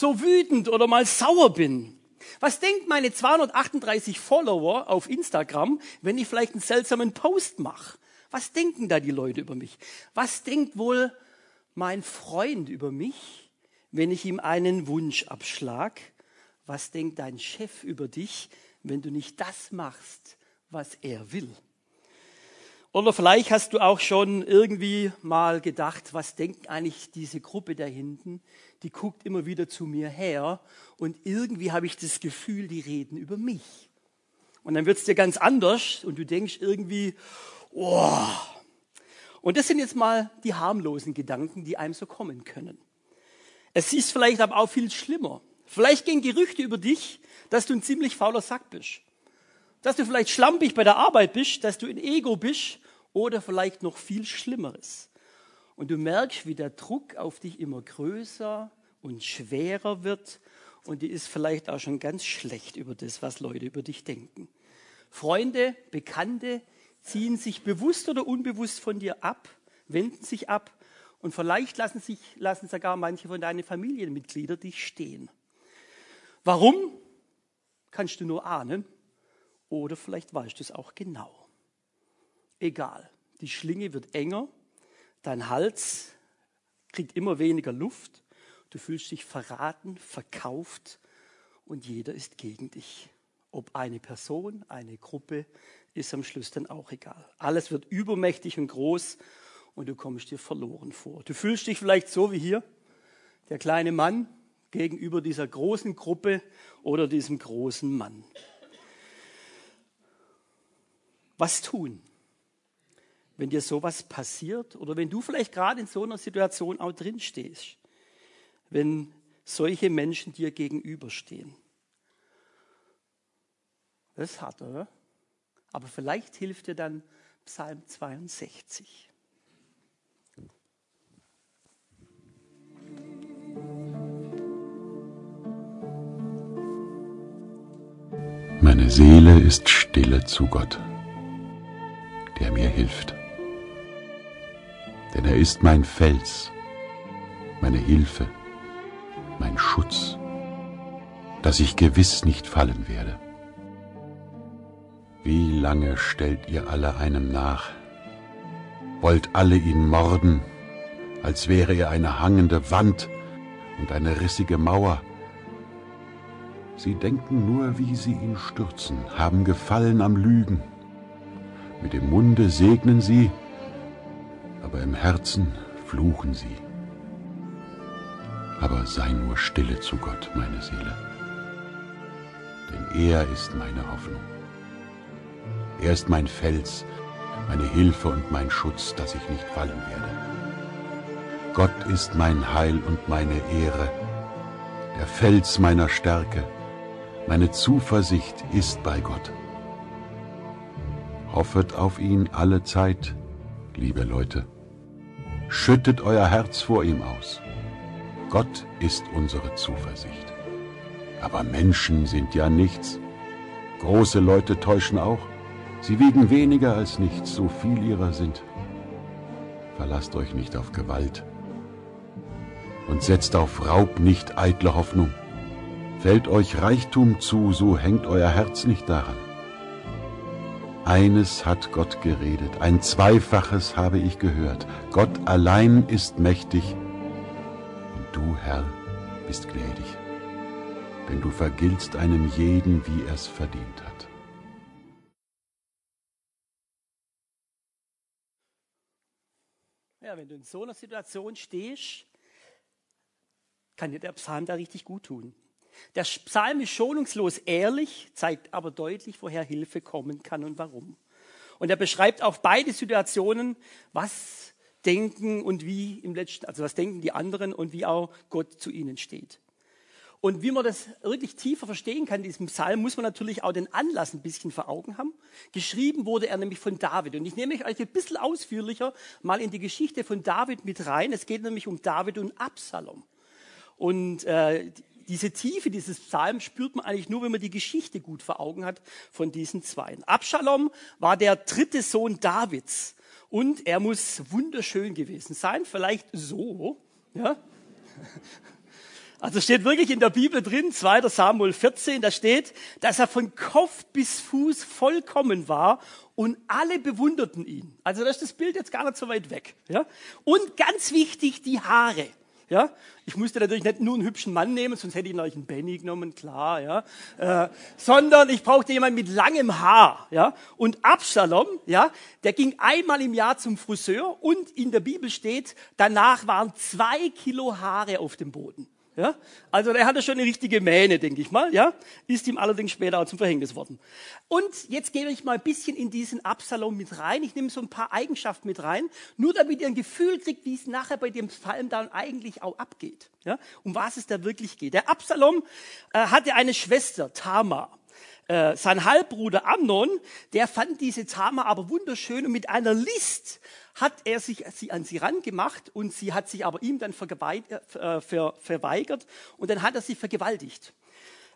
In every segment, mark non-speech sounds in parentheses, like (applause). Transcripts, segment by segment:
so wütend oder mal sauer bin? Was denkt meine 238 Follower auf Instagram, wenn ich vielleicht einen seltsamen Post mache? Was denken da die Leute über mich? Was denkt wohl mein Freund über mich, wenn ich ihm einen Wunsch abschlag? Was denkt dein Chef über dich, wenn du nicht das machst, was er will? Oder vielleicht hast du auch schon irgendwie mal gedacht, was denkt eigentlich diese Gruppe da hinten? Die guckt immer wieder zu mir her und irgendwie habe ich das Gefühl, die reden über mich. Und dann wird es dir ganz anders und du denkst irgendwie, oh. Und das sind jetzt mal die harmlosen Gedanken, die einem so kommen können. Es ist vielleicht aber auch viel schlimmer. Vielleicht gehen Gerüchte über dich, dass du ein ziemlich fauler Sack bist dass du vielleicht schlampig bei der Arbeit bist, dass du in Ego bist oder vielleicht noch viel Schlimmeres. Und du merkst, wie der Druck auf dich immer größer und schwerer wird und die ist vielleicht auch schon ganz schlecht über das, was Leute über dich denken. Freunde, Bekannte ziehen sich bewusst oder unbewusst von dir ab, wenden sich ab und vielleicht lassen, sich, lassen sogar manche von deinen Familienmitgliedern dich stehen. Warum? Kannst du nur ahnen. Oder vielleicht weißt du es auch genau. Egal, die Schlinge wird enger, dein Hals kriegt immer weniger Luft, du fühlst dich verraten, verkauft und jeder ist gegen dich. Ob eine Person, eine Gruppe, ist am Schluss dann auch egal. Alles wird übermächtig und groß und du kommst dir verloren vor. Du fühlst dich vielleicht so wie hier, der kleine Mann gegenüber dieser großen Gruppe oder diesem großen Mann. Was tun, wenn dir sowas passiert oder wenn du vielleicht gerade in so einer Situation auch drin stehst, wenn solche Menschen dir gegenüberstehen? Das ist hart, oder? Aber vielleicht hilft dir dann Psalm 62. Meine Seele ist stille zu Gott der mir hilft. Denn er ist mein Fels, meine Hilfe, mein Schutz, dass ich gewiss nicht fallen werde. Wie lange stellt ihr alle einem nach, wollt alle ihn morden, als wäre er eine hangende Wand und eine rissige Mauer. Sie denken nur, wie sie ihn stürzen, haben Gefallen am Lügen. Mit dem Munde segnen sie, aber im Herzen fluchen sie. Aber sei nur stille zu Gott, meine Seele, denn er ist meine Hoffnung. Er ist mein Fels, meine Hilfe und mein Schutz, dass ich nicht fallen werde. Gott ist mein Heil und meine Ehre, der Fels meiner Stärke, meine Zuversicht ist bei Gott. Hoffet auf ihn alle Zeit, liebe Leute. Schüttet euer Herz vor ihm aus. Gott ist unsere Zuversicht. Aber Menschen sind ja nichts. Große Leute täuschen auch. Sie wiegen weniger als nichts, so viel ihrer sind. Verlasst euch nicht auf Gewalt und setzt auf Raub nicht eitle Hoffnung. Fällt euch Reichtum zu, so hängt euer Herz nicht daran. Eines hat Gott geredet, ein Zweifaches habe ich gehört. Gott allein ist mächtig und du, Herr, bist gnädig, denn du vergiltst einem jeden, wie er es verdient hat. Ja, wenn du in so einer Situation stehst, kann dir der Psalm da richtig gut tun. Der Psalm ist schonungslos ehrlich, zeigt aber deutlich, woher Hilfe kommen kann und warum. Und er beschreibt auch beide Situationen, was denken und wie im letzten, also was denken die anderen und wie auch Gott zu ihnen steht. Und wie man das wirklich tiefer verstehen kann, diesen Psalm, muss man natürlich auch den Anlass ein bisschen vor Augen haben. Geschrieben wurde er nämlich von David. Und ich nehme euch ein bisschen ausführlicher mal in die Geschichte von David mit rein. Es geht nämlich um David und Absalom. Und äh, diese Tiefe dieses Psalms spürt man eigentlich nur, wenn man die Geschichte gut vor Augen hat von diesen Zweien. Absalom war der dritte Sohn Davids und er muss wunderschön gewesen sein, vielleicht so, ja. Also steht wirklich in der Bibel drin, 2. Samuel 14, da steht, dass er von Kopf bis Fuß vollkommen war und alle bewunderten ihn. Also das ist das Bild jetzt gar nicht so weit weg. Ja? Und ganz wichtig, die Haare. Ja, ich musste natürlich nicht nur einen hübschen Mann nehmen, sonst hätte ich natürlich einen Benny genommen, klar, ja, äh, sondern ich brauchte jemanden mit langem Haar, ja. Und Absalom, ja, der ging einmal im Jahr zum Friseur und in der Bibel steht, danach waren zwei Kilo Haare auf dem Boden. Ja? Also er hatte schon eine richtige Mähne, denke ich mal. Ja? Ist ihm allerdings später auch zum Verhängnis worden. Und jetzt gebe ich mal ein bisschen in diesen Absalom mit rein. Ich nehme so ein paar Eigenschaften mit rein, nur damit ihr ein Gefühl kriegt, wie es nachher bei dem Psalm dann eigentlich auch abgeht. Ja? Um was es da wirklich geht. Der Absalom äh, hatte eine Schwester, Tamar. Äh, sein Halbbruder Amnon, der fand diese Tamar aber wunderschön und mit einer List hat er sich sie an sie rangemacht und sie hat sich aber ihm dann äh, verweigert und dann hat er sie vergewaltigt.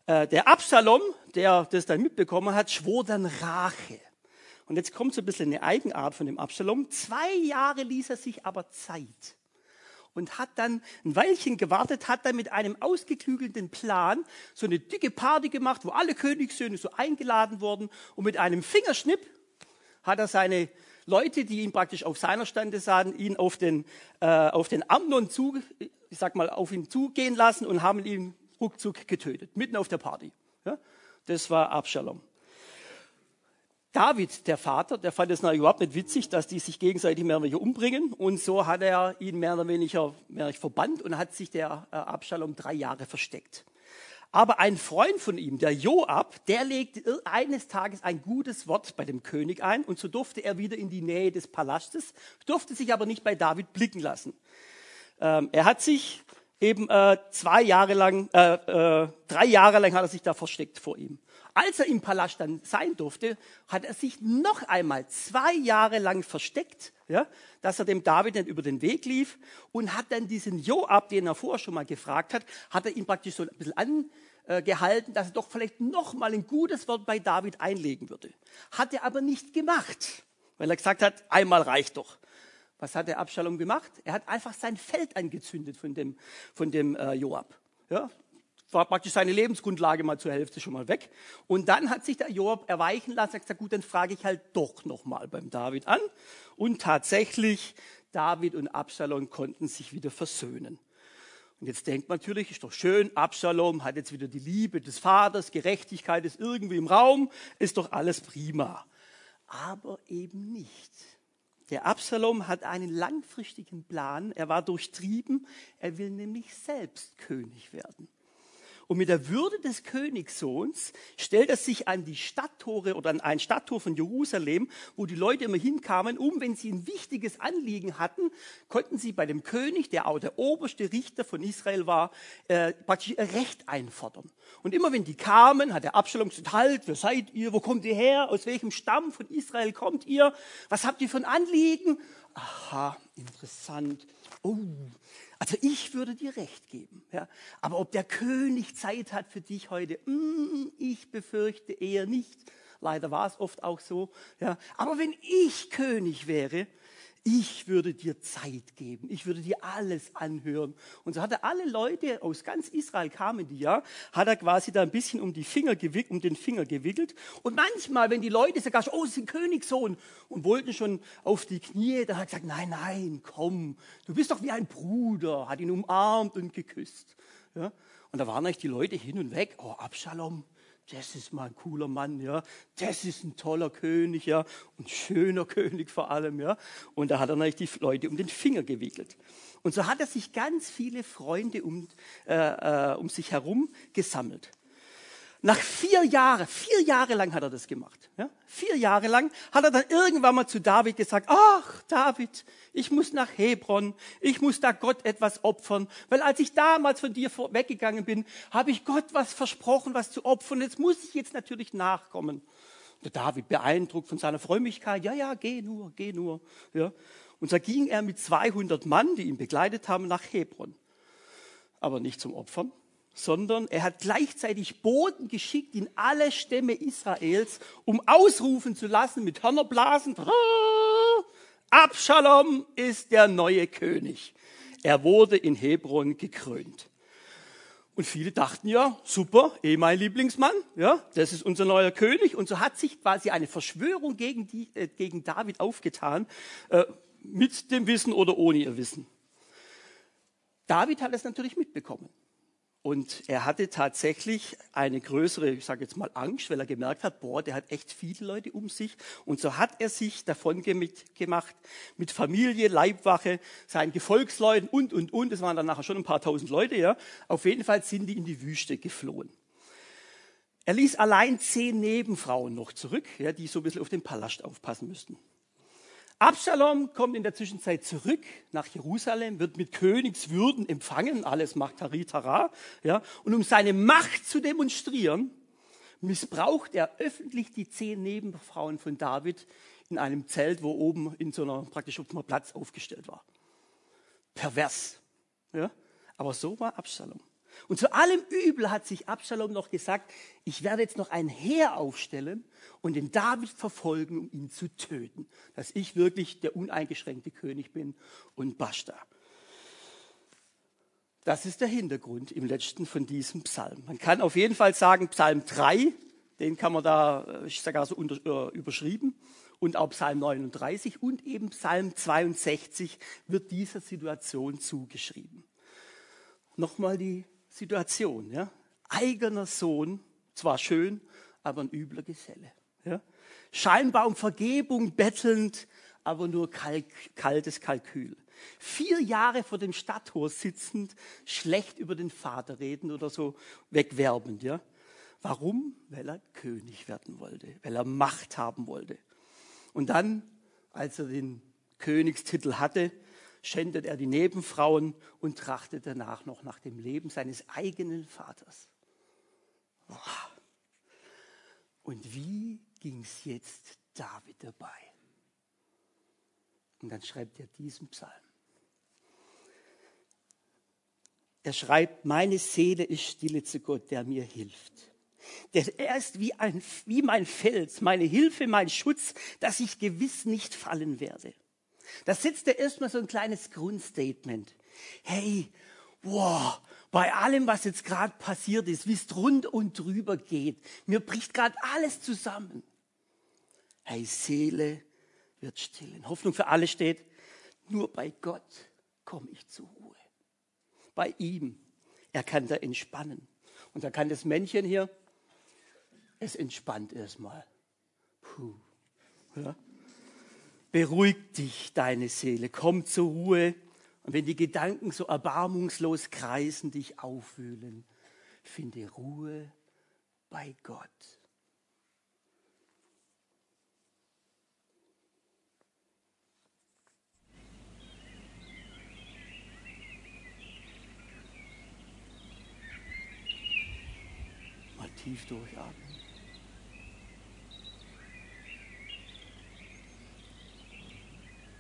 Äh, der Absalom, der das dann mitbekommen hat, schwor dann Rache. Und jetzt kommt so ein bisschen eine Eigenart von dem Absalom. Zwei Jahre ließ er sich aber Zeit und hat dann ein Weilchen gewartet, hat dann mit einem ausgeklügelten Plan so eine dicke Party gemacht, wo alle Königssöhne so eingeladen wurden und mit einem Fingerschnipp hat er seine Leute, die ihn praktisch auf seiner Stande sahen, ihn auf den, äh, auf den Amnon zu, ich sag mal, auf ihn zugehen lassen und haben ihn ruckzuck getötet, mitten auf der Party. Ja? Das war Absalom. David, der Vater, der fand es natürlich überhaupt nicht witzig, dass die sich gegenseitig mehr oder weniger umbringen. Und so hat er ihn mehr oder weniger mehr verbannt und hat sich der äh, Absalom drei Jahre versteckt. Aber ein Freund von ihm, der Joab, der legte eines Tages ein gutes Wort bei dem König ein und so durfte er wieder in die Nähe des Palastes, durfte sich aber nicht bei David blicken lassen. Ähm, er hat sich eben äh, zwei Jahre lang, äh, äh, drei Jahre lang hat er sich da versteckt vor ihm. Als er im Palast dann sein durfte, hat er sich noch einmal zwei Jahre lang versteckt, ja, dass er dem David nicht über den Weg lief und hat dann diesen Joab, den er vorher schon mal gefragt hat, hat er ihn praktisch so ein bisschen an, äh, gehalten, dass er doch vielleicht noch mal ein gutes Wort bei David einlegen würde. Hat er aber nicht gemacht, weil er gesagt hat, einmal reicht doch. Was hat der Abschalom gemacht? Er hat einfach sein Feld angezündet von dem, von dem äh, Joab. Ja, war praktisch seine Lebensgrundlage mal zur Hälfte schon mal weg. Und dann hat sich der Joab erweichen lassen, er hat gesagt, gut, dann frage ich halt doch noch mal beim David an. Und tatsächlich, David und Absalom konnten sich wieder versöhnen. Und jetzt denkt man natürlich, ist doch schön, Absalom hat jetzt wieder die Liebe des Vaters, Gerechtigkeit ist irgendwie im Raum, ist doch alles prima. Aber eben nicht. Der Absalom hat einen langfristigen Plan, er war durchtrieben, er will nämlich selbst König werden. Und mit der Würde des Königssohns stellt er sich an die Stadttore oder an ein Stadttor von Jerusalem, wo die Leute immer hinkamen, um, wenn sie ein wichtiges Anliegen hatten, konnten sie bei dem König, der auch der oberste Richter von Israel war, äh, praktisch ihr Recht einfordern. Und immer wenn die kamen, hat der Absalom gesagt, halt, wer seid ihr, wo kommt ihr her, aus welchem Stamm von Israel kommt ihr, was habt ihr für ein Anliegen? Aha, interessant. Oh, also ich würde dir recht geben. Ja. Aber ob der König Zeit hat für dich heute, mm, ich befürchte eher nicht. Leider war es oft auch so. Ja. Aber wenn ich König wäre, ich würde dir Zeit geben, ich würde dir alles anhören. Und so hat er alle Leute aus ganz Israel kamen die ja, hat er quasi da ein bisschen um, die Finger gewickelt, um den Finger gewickelt. Und manchmal, wenn die Leute sogar, oh, sie sind Königssohn und wollten schon auf die Knie, dann hat er gesagt, nein, nein, komm, du bist doch wie ein Bruder, hat ihn umarmt und geküsst. Ja? Und da waren eigentlich die Leute hin und weg, oh, Absalom, das ist mal ein cooler Mann, ja. Das ist ein toller König, ja. Und schöner (laughs) König vor allem, ja. Und da hat er natürlich die Leute um den Finger gewickelt. Und so hat er sich ganz viele Freunde um, äh, äh, um sich herum gesammelt. Nach vier Jahren, vier Jahre lang hat er das gemacht. Ja? Vier Jahre lang hat er dann irgendwann mal zu David gesagt, ach David, ich muss nach Hebron, ich muss da Gott etwas opfern, weil als ich damals von dir weggegangen bin, habe ich Gott was versprochen, was zu opfern. Jetzt muss ich jetzt natürlich nachkommen. Der David beeindruckt von seiner Frömmigkeit, ja, ja, geh nur, geh nur. Ja? Und so ging er mit 200 Mann, die ihn begleitet haben, nach Hebron. Aber nicht zum Opfern, sondern er hat gleichzeitig Boten geschickt in alle Stämme Israels, um ausrufen zu lassen mit Hörnerblasen, Abschalom ist der neue König. Er wurde in Hebron gekrönt. Und viele dachten ja, super, eh mein Lieblingsmann, ja, das ist unser neuer König. Und so hat sich quasi eine Verschwörung gegen, die, äh, gegen David aufgetan, äh, mit dem Wissen oder ohne ihr Wissen. David hat es natürlich mitbekommen. Und er hatte tatsächlich eine größere, ich sage jetzt mal Angst, weil er gemerkt hat, boah, der hat echt viele Leute um sich. Und so hat er sich davon gemacht mit Familie, Leibwache, seinen Gefolgsleuten und, und, und. Es waren dann nachher schon ein paar tausend Leute, ja. Auf jeden Fall sind die in die Wüste geflohen. Er ließ allein zehn Nebenfrauen noch zurück, ja, die so ein bisschen auf den Palast aufpassen müssten. Absalom kommt in der Zwischenzeit zurück nach Jerusalem, wird mit Königswürden empfangen, alles macht Taritara, ja, und um seine Macht zu demonstrieren, missbraucht er öffentlich die zehn Nebenfrauen von David in einem Zelt, wo oben in so einer praktisch auf einem Platz aufgestellt war. Pervers, ja, aber so war Absalom. Und zu allem Übel hat sich Absalom noch gesagt, ich werde jetzt noch ein Heer aufstellen und den David verfolgen, um ihn zu töten. Dass ich wirklich der uneingeschränkte König bin und basta. Das ist der Hintergrund im letzten von diesem Psalm. Man kann auf jeden Fall sagen, Psalm 3, den kann man da, ich sage also unter, äh, überschrieben, und auch Psalm 39 und eben Psalm 62 wird dieser Situation zugeschrieben. Nochmal die Situation. Ja? Eigener Sohn, zwar schön, aber ein übler Geselle. Ja? Scheinbar um Vergebung bettelnd, aber nur kalk, kaltes Kalkül. Vier Jahre vor dem Stadttor sitzend, schlecht über den Vater reden oder so wegwerbend. Ja? Warum? Weil er König werden wollte, weil er Macht haben wollte. Und dann, als er den Königstitel hatte, schändet er die Nebenfrauen und trachtet danach noch nach dem Leben seines eigenen Vaters. Und wie ging es jetzt David dabei? Und dann schreibt er diesen Psalm. Er schreibt, meine Seele ist stille zu Gott, der mir hilft. Denn er ist wie, ein, wie mein Fels, meine Hilfe, mein Schutz, dass ich gewiss nicht fallen werde. Da sitzt er erstmal so ein kleines Grundstatement. Hey, wow, bei allem, was jetzt gerade passiert ist, wie es rund und drüber geht, mir bricht gerade alles zusammen. Hey, Seele wird stillen. Hoffnung für alle steht, nur bei Gott komme ich zur Ruhe. Bei ihm. Er kann da entspannen. Und da kann das Männchen hier, es entspannt erstmal. Puh. Ja? Beruhig dich, deine Seele, komm zur Ruhe. Und wenn die Gedanken so erbarmungslos kreisen, dich aufwühlen, finde Ruhe bei Gott. Mal tief durchatmen.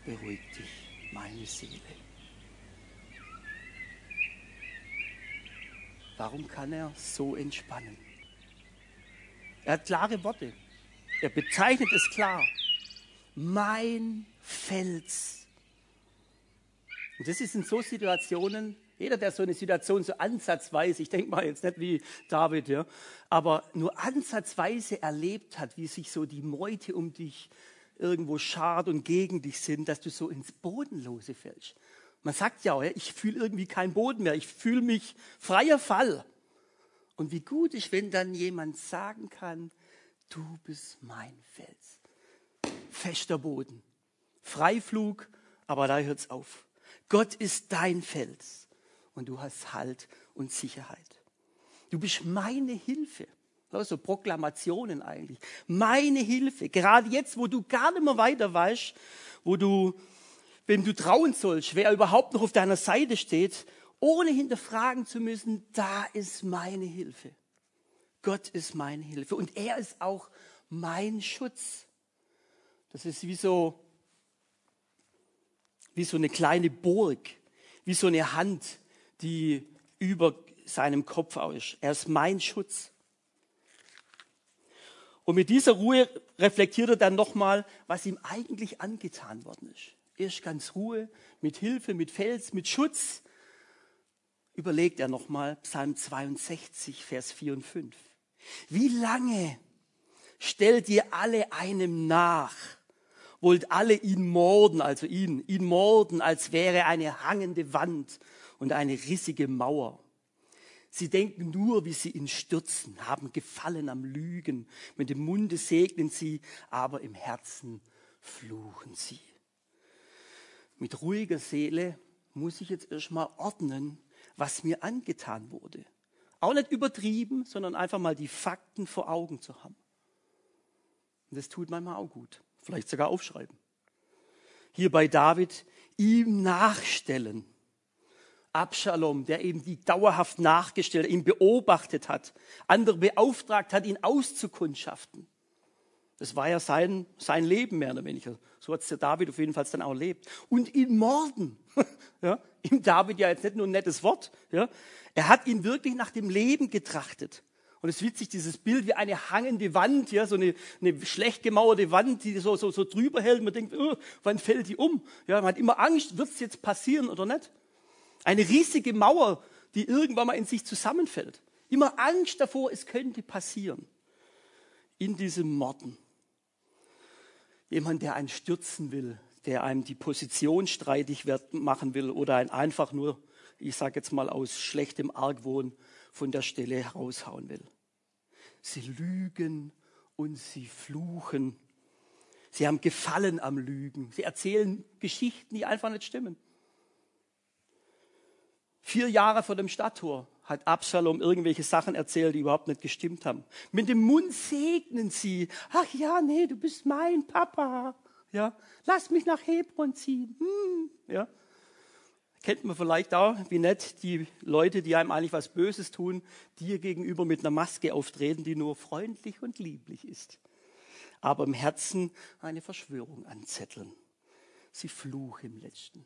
Beruhig dich, meine Seele. Warum kann er so entspannen? Er hat klare Worte. Er bezeichnet es klar. Mein Fels. Und das ist in so Situationen, jeder, der so eine Situation so ansatzweise, ich denke mal jetzt nicht wie David, ja, aber nur ansatzweise erlebt hat, wie sich so die Meute um dich irgendwo schad und gegen dich sind, dass du so ins Bodenlose fällst. Man sagt ja ich fühle irgendwie keinen Boden mehr, ich fühle mich freier Fall. Und wie gut ist, wenn dann jemand sagen kann, du bist mein Fels. Fester Boden. Freiflug, aber da hört's auf. Gott ist dein Fels und du hast Halt und Sicherheit. Du bist meine Hilfe so Proklamationen eigentlich. Meine Hilfe, gerade jetzt, wo du gar nicht mehr weiter weißt, wo du, wem du trauen sollst, wer überhaupt noch auf deiner Seite steht, ohne hinterfragen zu müssen, da ist meine Hilfe. Gott ist meine Hilfe und er ist auch mein Schutz. Das ist wie so, wie so eine kleine Burg, wie so eine Hand, die über seinem Kopf ist. Er ist mein Schutz. Und mit dieser Ruhe reflektiert er dann nochmal, was ihm eigentlich angetan worden ist. Erst ganz Ruhe, mit Hilfe, mit Fels, mit Schutz. überlegt er nochmal Psalm 62, Vers 4 und 5. Wie lange stellt ihr alle einem nach? Wollt alle ihn morden, also ihn, ihn morden, als wäre eine hangende Wand und eine rissige Mauer. Sie denken nur, wie sie ihn stürzen, haben Gefallen am Lügen. Mit dem Munde segnen sie, aber im Herzen fluchen sie. Mit ruhiger Seele muss ich jetzt erstmal ordnen, was mir angetan wurde. Auch nicht übertrieben, sondern einfach mal die Fakten vor Augen zu haben. Und das tut manchmal auch gut. Vielleicht sogar aufschreiben. Hier bei David, ihm nachstellen. Abschalom, der eben die dauerhaft nachgestellt, ihn beobachtet hat, andere beauftragt hat, ihn auszukundschaften. Das war ja sein, sein Leben mehr oder weniger. So hat es der David auf jeden Fall dann auch erlebt. Und ihn morden. (laughs) ja, ihm David ja jetzt nicht nur ein nettes Wort. Ja, er hat ihn wirklich nach dem Leben getrachtet. Und es ist witzig, dieses Bild wie eine hangende Wand, ja, so eine, eine schlecht gemauerte Wand, die so, so, so drüber hält. Man denkt, oh, wann fällt die um? Ja, man hat immer Angst, wird es jetzt passieren oder nicht? Eine riesige Mauer, die irgendwann mal in sich zusammenfällt. Immer Angst davor, es könnte passieren. In diesem Morden. Jemand, der einen stürzen will, der einem die Position streitig machen will oder einen einfach nur, ich sage jetzt mal aus schlechtem Argwohn, von der Stelle heraushauen will. Sie lügen und sie fluchen. Sie haben Gefallen am Lügen. Sie erzählen Geschichten, die einfach nicht stimmen. Vier Jahre vor dem Stadttor hat Absalom irgendwelche Sachen erzählt, die überhaupt nicht gestimmt haben. Mit dem Mund segnen sie. Ach ja, nee, du bist mein Papa. Ja, lass mich nach Hebron ziehen. Hm, ja. Kennt man vielleicht auch, wie nett die Leute, die einem eigentlich was Böses tun, dir gegenüber mit einer Maske auftreten, die nur freundlich und lieblich ist. Aber im Herzen eine Verschwörung anzetteln. Sie fluchen im Letzten.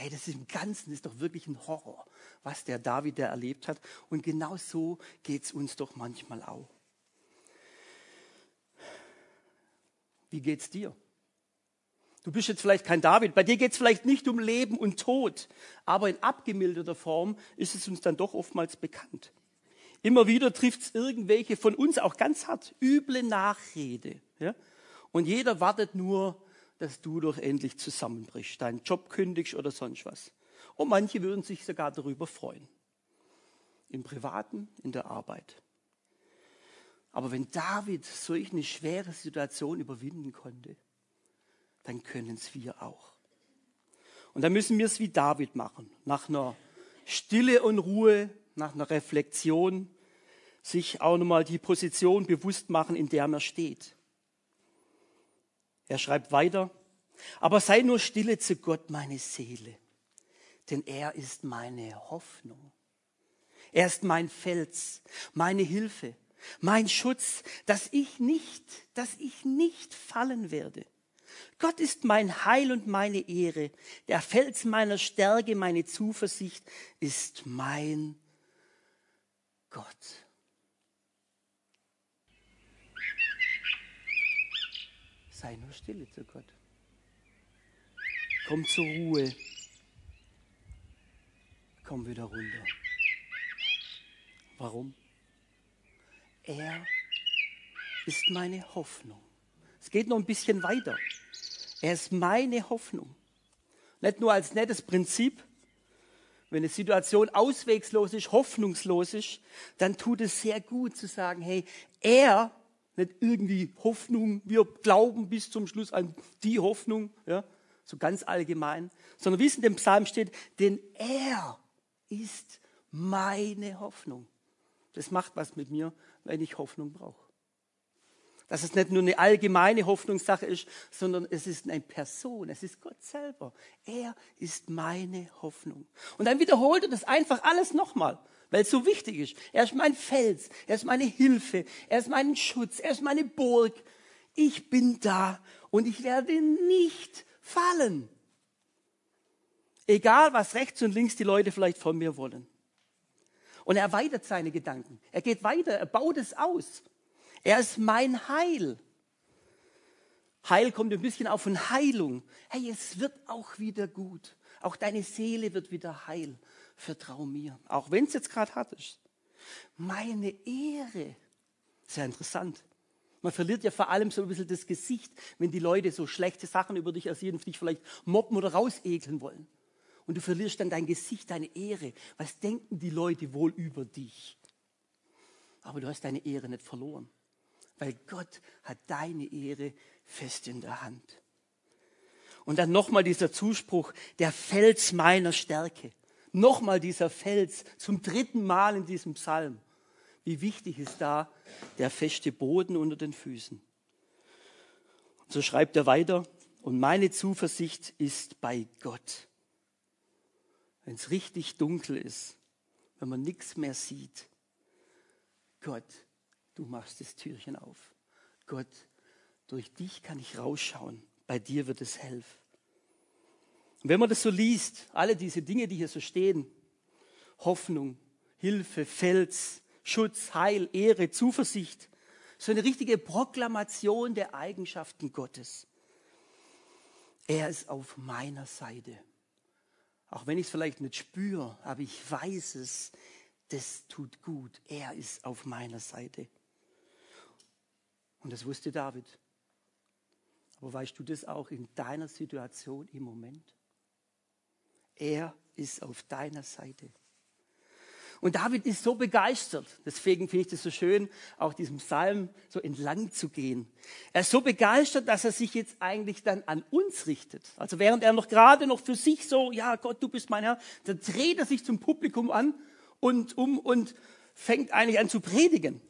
Hey, das ist im Ganzen ist doch wirklich ein Horror, was der David da erlebt hat. Und genau so geht es uns doch manchmal auch. Wie geht's dir? Du bist jetzt vielleicht kein David, bei dir geht es vielleicht nicht um Leben und Tod, aber in abgemilderter Form ist es uns dann doch oftmals bekannt. Immer wieder trifft es irgendwelche von uns auch ganz hart, üble Nachrede. Ja? Und jeder wartet nur dass du doch endlich zusammenbrichst, deinen Job kündigst oder sonst was. Und manche würden sich sogar darüber freuen. Im Privaten, in der Arbeit. Aber wenn David solch eine schwere Situation überwinden konnte, dann können es wir auch. Und dann müssen wir es wie David machen. Nach einer Stille und Ruhe, nach einer Reflexion, sich auch nochmal die Position bewusst machen, in der man steht. Er schreibt weiter, aber sei nur stille zu Gott, meine Seele, denn er ist meine Hoffnung. Er ist mein Fels, meine Hilfe, mein Schutz, dass ich nicht, dass ich nicht fallen werde. Gott ist mein Heil und meine Ehre, der Fels meiner Stärke, meine Zuversicht ist mein Gott. Sei nur stille zu Gott. Komm zur Ruhe. Komm wieder runter. Warum? Er ist meine Hoffnung. Es geht noch ein bisschen weiter. Er ist meine Hoffnung. Nicht nur als nettes Prinzip. Wenn eine Situation auswegslos ist, hoffnungslos ist, dann tut es sehr gut zu sagen, hey, er nicht irgendwie Hoffnung, wir glauben bis zum Schluss an die Hoffnung, ja, so ganz allgemein, sondern wie es in dem Psalm steht, denn er ist meine Hoffnung. Das macht was mit mir, wenn ich Hoffnung brauche. Dass es nicht nur eine allgemeine Hoffnungssache ist, sondern es ist eine Person, es ist Gott selber. Er ist meine Hoffnung. Und dann wiederholt er das einfach alles nochmal weil es so wichtig ist. Er ist mein Fels, er ist meine Hilfe, er ist mein Schutz, er ist meine Burg. Ich bin da und ich werde nicht fallen. Egal, was rechts und links die Leute vielleicht von mir wollen. Und er erweitert seine Gedanken. Er geht weiter, er baut es aus. Er ist mein Heil. Heil kommt ein bisschen auch von Heilung. Hey, es wird auch wieder gut. Auch deine Seele wird wieder heil vertrau mir. Auch wenn es jetzt gerade hart ist. Meine Ehre. Sehr interessant. Man verliert ja vor allem so ein bisschen das Gesicht, wenn die Leute so schlechte Sachen über dich erzählen dich vielleicht mobben oder rausekeln wollen. Und du verlierst dann dein Gesicht, deine Ehre. Was denken die Leute wohl über dich? Aber du hast deine Ehre nicht verloren, weil Gott hat deine Ehre fest in der Hand. Und dann nochmal dieser Zuspruch, der Fels meiner Stärke. Nochmal dieser Fels zum dritten Mal in diesem Psalm. Wie wichtig ist da der feste Boden unter den Füßen. Und so schreibt er weiter, und meine Zuversicht ist bei Gott. Wenn es richtig dunkel ist, wenn man nichts mehr sieht, Gott, du machst das Türchen auf. Gott, durch dich kann ich rausschauen. Bei dir wird es helfen. Und wenn man das so liest, alle diese Dinge, die hier so stehen, Hoffnung, Hilfe, Fels, Schutz, Heil, Ehre, Zuversicht, so eine richtige Proklamation der Eigenschaften Gottes. Er ist auf meiner Seite. Auch wenn ich es vielleicht nicht spüre, aber ich weiß es, das tut gut. Er ist auf meiner Seite. Und das wusste David. Aber weißt du das auch in deiner Situation im Moment? Er ist auf deiner Seite. Und David ist so begeistert. Deswegen finde ich das so schön, auch diesem Psalm so entlang zu gehen. Er ist so begeistert, dass er sich jetzt eigentlich dann an uns richtet. Also während er noch gerade noch für sich so, ja Gott, du bist mein Herr, dann dreht er sich zum Publikum an und um und fängt eigentlich an zu predigen.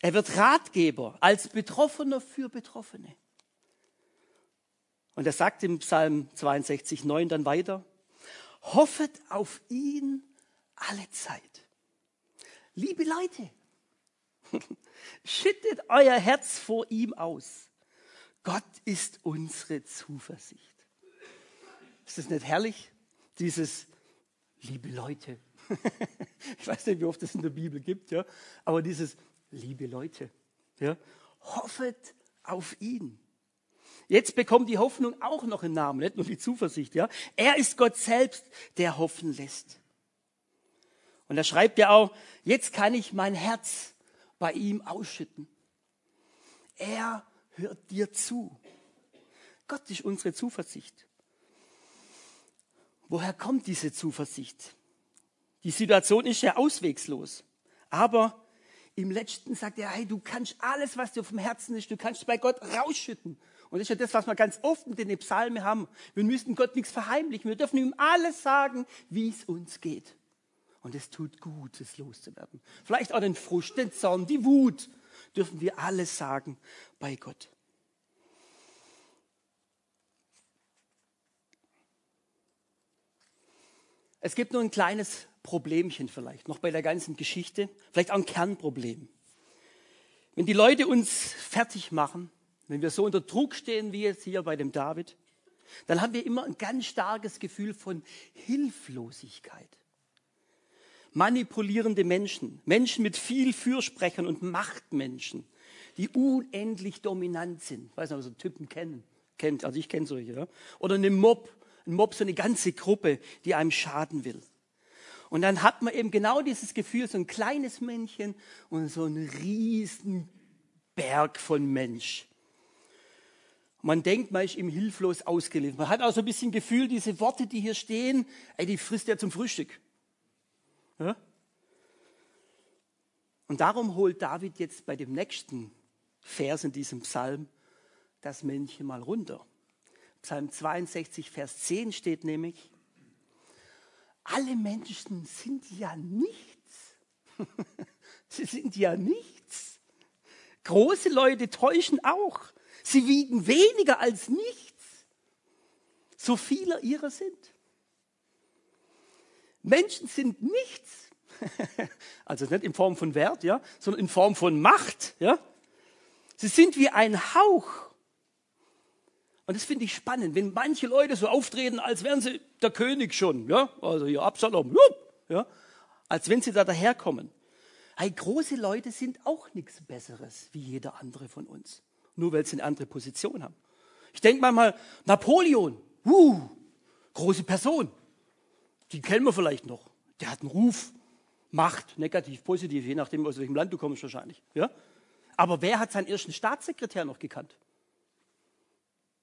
Er wird Ratgeber als Betroffener für Betroffene. Und er sagt im Psalm 62, 9 dann weiter, hoffet auf ihn alle Zeit. Liebe Leute, (laughs) schüttet euer Herz vor ihm aus. Gott ist unsere Zuversicht. Ist das nicht herrlich? Dieses, liebe Leute. (laughs) ich weiß nicht, wie oft es in der Bibel gibt, ja, aber dieses, liebe Leute, ja, hoffet auf ihn. Jetzt bekommt die Hoffnung auch noch einen Namen, nicht nur die Zuversicht, ja. Er ist Gott selbst, der hoffen lässt. Und da schreibt er auch, jetzt kann ich mein Herz bei ihm ausschütten. Er hört dir zu. Gott ist unsere Zuversicht. Woher kommt diese Zuversicht? Die Situation ist ja auswegslos. Aber im letzten sagt er, hey, du kannst alles, was dir dem Herzen ist, du kannst bei Gott rausschütten. Und das ist ja das, was wir ganz oft in den Psalmen haben. Wir müssen Gott nichts verheimlichen. Wir dürfen ihm alles sagen, wie es uns geht. Und es tut gut, es loszuwerden. Vielleicht auch den Frust, den Zorn, die Wut, dürfen wir alles sagen bei Gott. Es gibt nur ein kleines Problemchen vielleicht, noch bei der ganzen Geschichte, vielleicht auch ein Kernproblem. Wenn die Leute uns fertig machen, wenn wir so unter Druck stehen wie jetzt hier bei dem David, dann haben wir immer ein ganz starkes Gefühl von Hilflosigkeit manipulierende Menschen, Menschen mit viel Fürsprechern und Machtmenschen, die unendlich dominant sind. Ich weiß nicht, ob ihr so Typen kennen, kennt, also ich kenne solche. Ja? Oder eine Mob, ein Mob, so eine ganze Gruppe, die einem schaden will. Und dann hat man eben genau dieses Gefühl, so ein kleines Männchen und so ein riesen Berg von Mensch. Man denkt, man ist ihm hilflos ausgeliefert. Man hat auch so ein bisschen Gefühl, diese Worte, die hier stehen, ey, die frisst er zum Frühstück. Ja? Und darum holt David jetzt bei dem nächsten Vers in diesem Psalm das Männchen mal runter. Psalm 62, Vers 10 steht nämlich, alle Menschen sind ja nichts. (laughs) Sie sind ja nichts. Große Leute täuschen auch. Sie wiegen weniger als nichts. So viele ihrer sind. Menschen sind nichts. (laughs) also nicht in Form von Wert, ja, sondern in Form von Macht, ja. Sie sind wie ein Hauch. Und das finde ich spannend, wenn manche Leute so auftreten, als wären sie der König schon, ja, also hier Absalom, ja, als wenn sie da daherkommen. Hey, große Leute sind auch nichts Besseres wie jeder andere von uns, nur weil sie eine andere Position haben. Ich denke manchmal, Napoleon, uh, große Person, Die kennen wir vielleicht noch. Der hat einen Ruf. Macht, negativ, positiv, je nachdem, aus welchem Land du kommst wahrscheinlich. Ja? Aber wer hat seinen ersten Staatssekretär noch gekannt?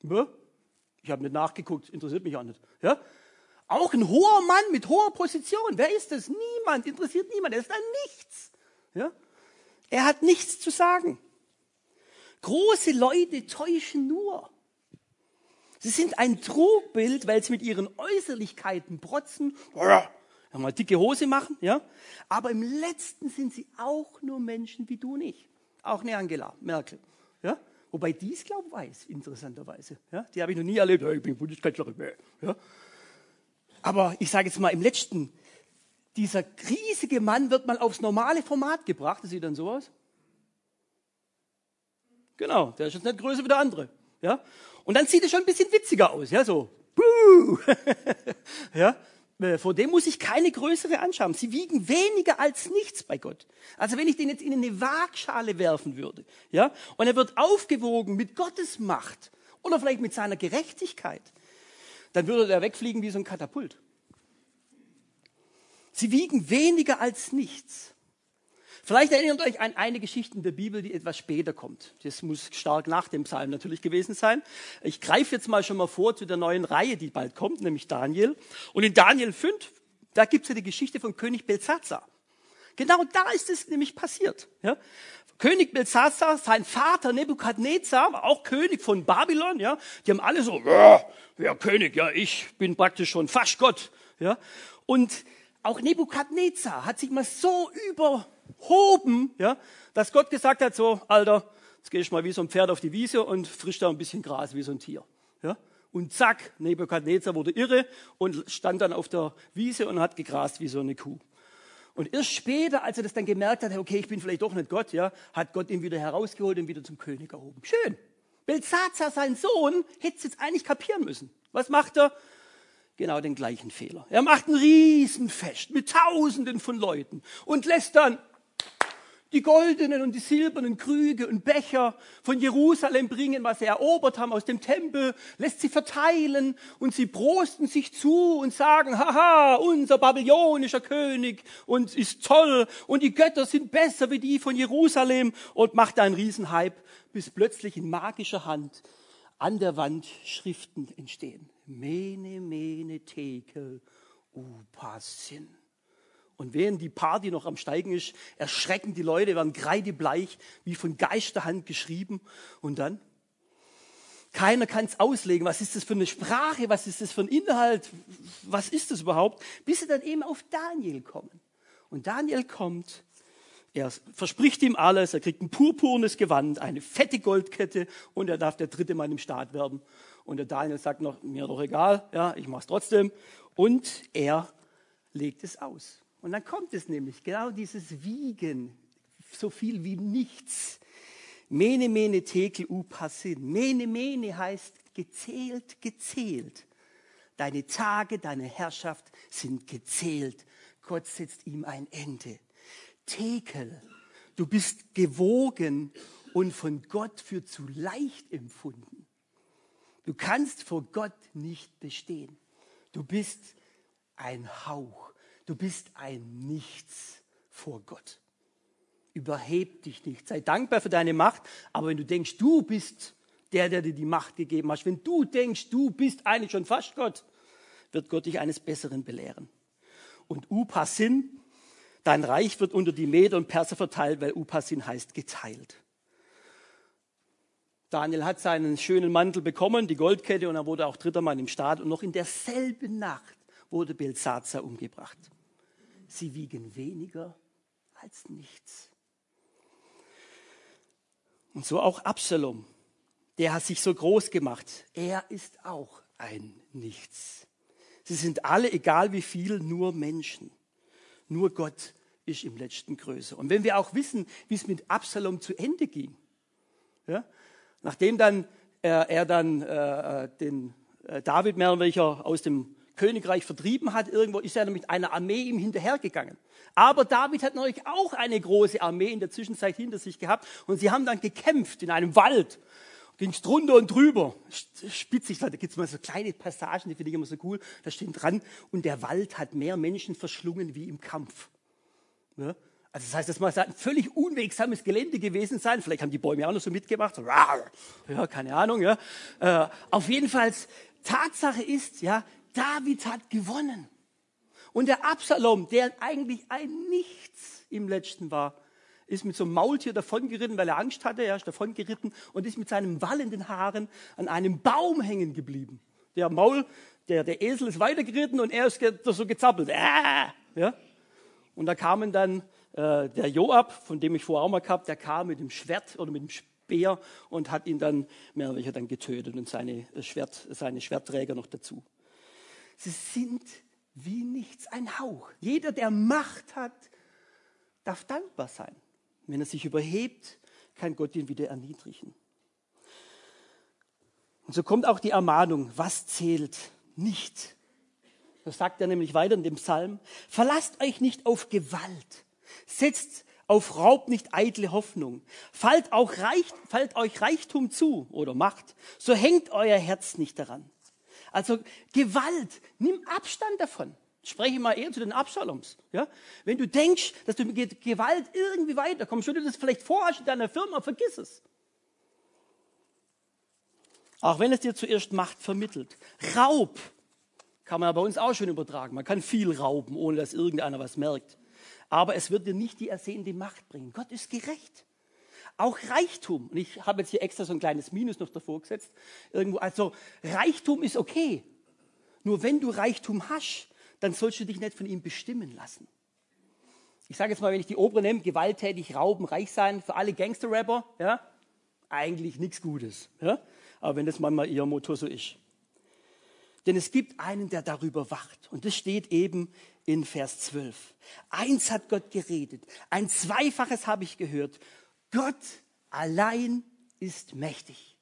Ja? Ich habe nicht nachgeguckt, interessiert mich auch nicht. Ja? Auch ein hoher Mann mit hoher Position. Wer ist das? Niemand, interessiert niemand. Er ist ein Nichts. Ja? Er hat nichts zu sagen. Große Leute täuschen nur. Sie sind ein Trugbild, weil sie mit ihren Äußerlichkeiten protzen, ja, mal dicke Hose machen, ja. Aber im Letzten sind sie auch nur Menschen wie du und ich. Auch eine Angela Merkel, ja. Wobei die es, glaube ich, weiß, interessanterweise. Ja? Die habe ich noch nie erlebt. ich bin Bundeskanzlerin. Ja? Aber ich sage jetzt mal, im letzten, dieser riesige Mann wird mal aufs normale Format gebracht. Das sieht dann so aus. Genau, der ist jetzt nicht größer wie der andere. Ja? Und dann sieht es schon ein bisschen witziger aus. Ja, so. (laughs) Ja? Äh, vor dem muss ich keine größere anschauen. Sie wiegen weniger als nichts bei Gott. Also wenn ich den jetzt in eine Waagschale werfen würde, ja, und er wird aufgewogen mit Gottes Macht oder vielleicht mit seiner Gerechtigkeit, dann würde er wegfliegen wie so ein Katapult. Sie wiegen weniger als nichts. Vielleicht erinnert euch an eine Geschichte in der Bibel, die etwas später kommt. Das muss stark nach dem Psalm natürlich gewesen sein. Ich greife jetzt mal schon mal vor zu der neuen Reihe, die bald kommt, nämlich Daniel. Und in Daniel 5, da gibt es ja die Geschichte von König Belsazar. Genau da ist es nämlich passiert. Ja? König Belsazar, sein Vater Nebukadnezar, war auch König von Babylon. Ja? Die haben alle so, ja, wer König, ja, ich bin praktisch schon fast Gott. Ja? Und auch Nebukadnezar hat sich mal so überhoben, ja, dass Gott gesagt hat, so, Alter, jetzt gehst du mal wie so ein Pferd auf die Wiese und frisch da ein bisschen Gras wie so ein Tier. Ja. Und zack, Nebukadnezar wurde irre und stand dann auf der Wiese und hat gegrast wie so eine Kuh. Und erst später, als er das dann gemerkt hat, okay, ich bin vielleicht doch nicht Gott, ja, hat Gott ihn wieder herausgeholt und wieder zum König erhoben. Schön. Belsazar, sein Sohn, hätte es jetzt eigentlich kapieren müssen. Was macht er? genau den gleichen Fehler. Er macht ein Riesenfest mit Tausenden von Leuten und lässt dann die goldenen und die silbernen Krüge und Becher von Jerusalem bringen, was sie erobert haben aus dem Tempel, lässt sie verteilen und sie prosten sich zu und sagen, haha, unser babylonischer König und ist toll und die Götter sind besser wie die von Jerusalem und macht einen Riesenhype, bis plötzlich in magischer Hand an der Wand Schriften entstehen. Mene, mene, tekel, upasin. Und während die Party noch am Steigen ist, erschrecken die Leute, werden kreidebleich, wie von Geisterhand geschrieben. Und dann? Keiner kann es auslegen. Was ist das für eine Sprache? Was ist das für ein Inhalt? Was ist das überhaupt? Bis sie dann eben auf Daniel kommen. Und Daniel kommt er verspricht ihm alles, er kriegt ein purpurnes Gewand, eine fette Goldkette und er darf der dritte Mann im Staat werden. Und der Daniel sagt noch, mir doch egal, ja, ich mach's trotzdem. Und er legt es aus. Und dann kommt es nämlich, genau dieses Wiegen, so viel wie nichts. Mene, mene, tekel, upasin. Mene, mene heißt gezählt, gezählt. Deine Tage, deine Herrschaft sind gezählt. Gott setzt ihm ein Ende. Tekel. Du bist gewogen und von Gott für zu leicht empfunden. Du kannst vor Gott nicht bestehen. Du bist ein Hauch. Du bist ein Nichts vor Gott. Überheb dich nicht. Sei dankbar für deine Macht. Aber wenn du denkst, du bist der, der dir die Macht gegeben hat, wenn du denkst, du bist eigentlich schon fast Gott, wird Gott dich eines Besseren belehren. Und Upasin Dein Reich wird unter die Meder und Perser verteilt, weil Upasin heißt geteilt. Daniel hat seinen schönen Mantel bekommen, die Goldkette, und er wurde auch dritter Mann im Staat. Und noch in derselben Nacht wurde Belsazar umgebracht. Sie wiegen weniger als nichts. Und so auch Absalom. Der hat sich so groß gemacht. Er ist auch ein Nichts. Sie sind alle, egal wie viel, nur Menschen. Nur Gott ist im letzten größer. Und wenn wir auch wissen, wie es mit Absalom zu Ende ging, ja, nachdem dann äh, er dann äh, den äh, David mehr aus dem Königreich vertrieben hat, irgendwo ist er mit einer Armee ihm hinterhergegangen. Aber David hat natürlich auch eine große Armee in der Zwischenzeit hinter sich gehabt und sie haben dann gekämpft in einem Wald. ging es drunter und drüber. Spitzig, da gibt es mal so kleine Passagen, die finde ich immer so cool. Da steht dran, und der Wald hat mehr Menschen verschlungen wie im Kampf. Ja? Also das heißt, das muss ein völlig unwegsames Gelände gewesen sein. Vielleicht haben die Bäume auch noch so mitgemacht. Ja, keine Ahnung. Ja. Äh, auf jeden Fall, Tatsache ist, ja, David hat gewonnen. Und der Absalom, der eigentlich ein Nichts im Letzten war, ist mit so einem Maultier davongeritten, weil er Angst hatte, er ist davongeritten und ist mit seinem wallenden Haaren an einem Baum hängen geblieben. Der Maul, der, der Esel ist weitergeritten und er ist so gezappelt. Äh, ja? Und da kamen dann äh, der Joab, von dem ich vorher auch mal gehabt, der kam mit dem Schwert oder mit dem Speer und hat ihn dann mehr oder weniger dann getötet und seine, Schwert, seine Schwertträger noch dazu. Sie sind wie nichts, ein Hauch. Jeder, der Macht hat, darf dankbar sein. Wenn er sich überhebt, kann Gott ihn wieder erniedrigen. Und so kommt auch die Ermahnung, was zählt nicht. Das sagt er nämlich weiter in dem Psalm. Verlasst euch nicht auf Gewalt. Setzt auf Raub nicht eitle Hoffnung. Fallt, auch Reich, fallt euch Reichtum zu oder Macht. So hängt euer Herz nicht daran. Also Gewalt, nimm Abstand davon spreche mal eher zu den Absaloms. Ja? Wenn du denkst, dass du mit Gewalt irgendwie weiterkommst, du das vielleicht vorhast in deiner Firma, vergiss es. Auch wenn es dir zuerst Macht vermittelt. Raub kann man ja bei uns auch schon übertragen. Man kann viel rauben, ohne dass irgendeiner was merkt. Aber es wird dir nicht die ersehnte Macht bringen. Gott ist gerecht. Auch Reichtum. Und ich habe jetzt hier extra so ein kleines Minus noch davor gesetzt. Irgendwo. Also Reichtum ist okay. Nur wenn du Reichtum hast, dann sollst du dich nicht von ihm bestimmen lassen. Ich sage jetzt mal, wenn ich die Obere nehme, gewalttätig, rauben, reich sein, für alle Gangster-Rapper, ja, eigentlich nichts Gutes. Ja? Aber wenn das manchmal ihr Motto so ist. Denn es gibt einen, der darüber wacht. Und das steht eben in Vers 12. Eins hat Gott geredet, ein Zweifaches habe ich gehört. Gott allein ist mächtig.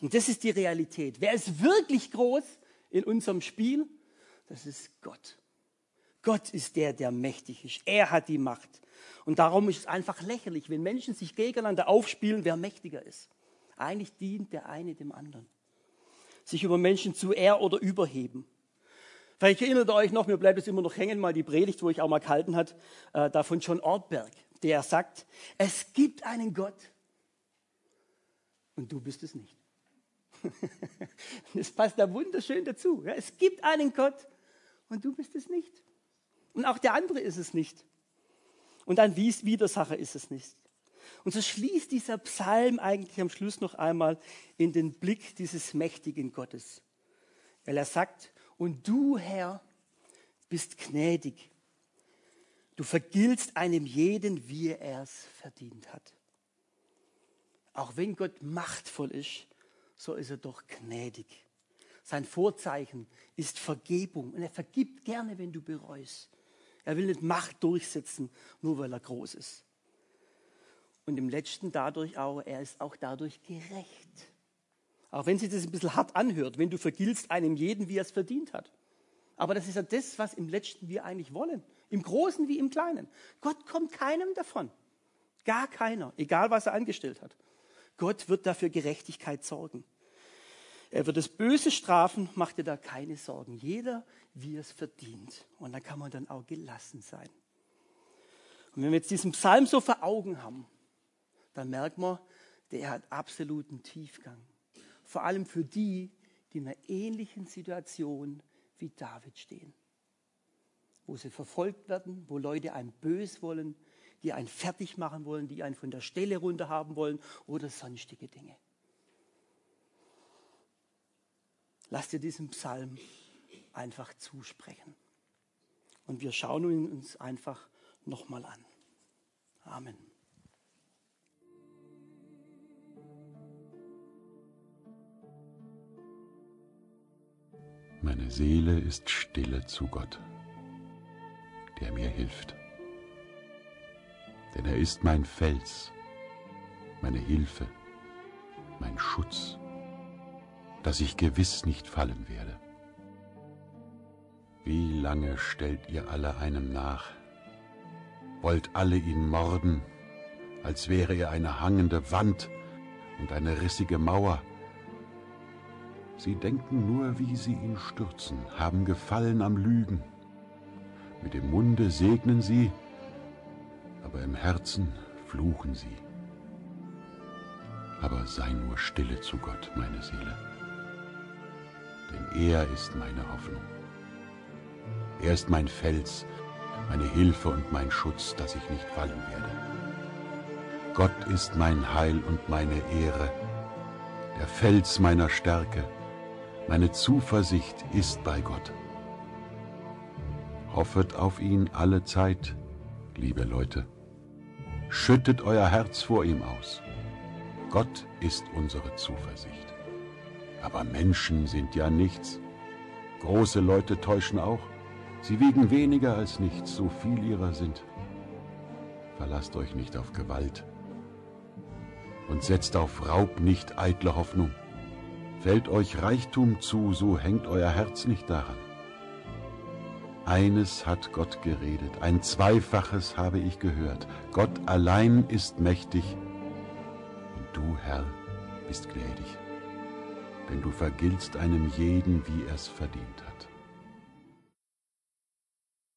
Und das ist die Realität. Wer ist wirklich groß in unserem Spiel? Das ist Gott. Gott ist der, der mächtig ist. Er hat die Macht. Und darum ist es einfach lächerlich, wenn Menschen sich gegeneinander aufspielen, wer mächtiger ist. Eigentlich dient der eine dem anderen. Sich über Menschen zu ehr oder überheben. Vielleicht erinnert ihr euch noch, mir bleibt es immer noch hängen, mal die Predigt, wo ich auch mal gehalten hat, äh, da von John Ortberg, der sagt, es gibt einen Gott und du bist es nicht. (laughs) das passt da wunderschön dazu. Es gibt einen Gott und du bist es nicht. Und auch der andere ist es nicht. Und ein Widersacher ist es nicht. Und so schließt dieser Psalm eigentlich am Schluss noch einmal in den Blick dieses mächtigen Gottes. Weil er sagt, und du, Herr, bist gnädig. Du vergiltst einem jeden, wie er es verdient hat. Auch wenn Gott machtvoll ist, so ist er doch gnädig. Sein Vorzeichen ist Vergebung. Und er vergibt gerne, wenn du bereust. Er will nicht Macht durchsetzen, nur weil er groß ist. Und im letzten dadurch auch, er ist auch dadurch gerecht. Auch wenn sich das ein bisschen hart anhört, wenn du vergiltst einem jeden, wie er es verdient hat. Aber das ist ja das, was im letzten wir eigentlich wollen. Im Großen wie im Kleinen. Gott kommt keinem davon. Gar keiner, egal was er angestellt hat. Gott wird dafür Gerechtigkeit sorgen. Er wird das Böse strafen, mach dir da keine Sorgen. Jeder, wie es verdient. Und da kann man dann auch gelassen sein. Und wenn wir jetzt diesen Psalm so vor Augen haben, dann merkt man, der hat absoluten Tiefgang. Vor allem für die, die in einer ähnlichen Situation wie David stehen. Wo sie verfolgt werden, wo Leute einen bös wollen, die einen fertig machen wollen, die einen von der Stelle runter haben wollen oder sonstige Dinge. Lass dir diesen Psalm einfach zusprechen. Und wir schauen ihn uns einfach nochmal an. Amen. Meine Seele ist stille zu Gott, der mir hilft. Denn er ist mein Fels, meine Hilfe, mein Schutz dass ich gewiss nicht fallen werde. Wie lange stellt ihr alle einem nach, wollt alle ihn morden, als wäre er eine hangende Wand und eine rissige Mauer. Sie denken nur, wie sie ihn stürzen, haben Gefallen am Lügen. Mit dem Munde segnen sie, aber im Herzen fluchen sie. Aber sei nur stille zu Gott, meine Seele, denn er ist meine Hoffnung. Er ist mein Fels, meine Hilfe und mein Schutz, dass ich nicht fallen werde. Gott ist mein Heil und meine Ehre, der Fels meiner Stärke, meine Zuversicht ist bei Gott. Hoffet auf ihn alle Zeit, liebe Leute. Schüttet euer Herz vor ihm aus. Gott ist unsere Zuversicht. Aber Menschen sind ja nichts. Große Leute täuschen auch. Sie wiegen weniger als nichts, so viel ihrer sind. Verlasst euch nicht auf Gewalt und setzt auf Raub nicht eitle Hoffnung. Fällt euch Reichtum zu, so hängt euer Herz nicht daran. Eines hat Gott geredet, ein Zweifaches habe ich gehört. Gott allein ist mächtig und du, Herr, bist gnädig, denn du vergiltst einem jeden, wie er's verdient hat.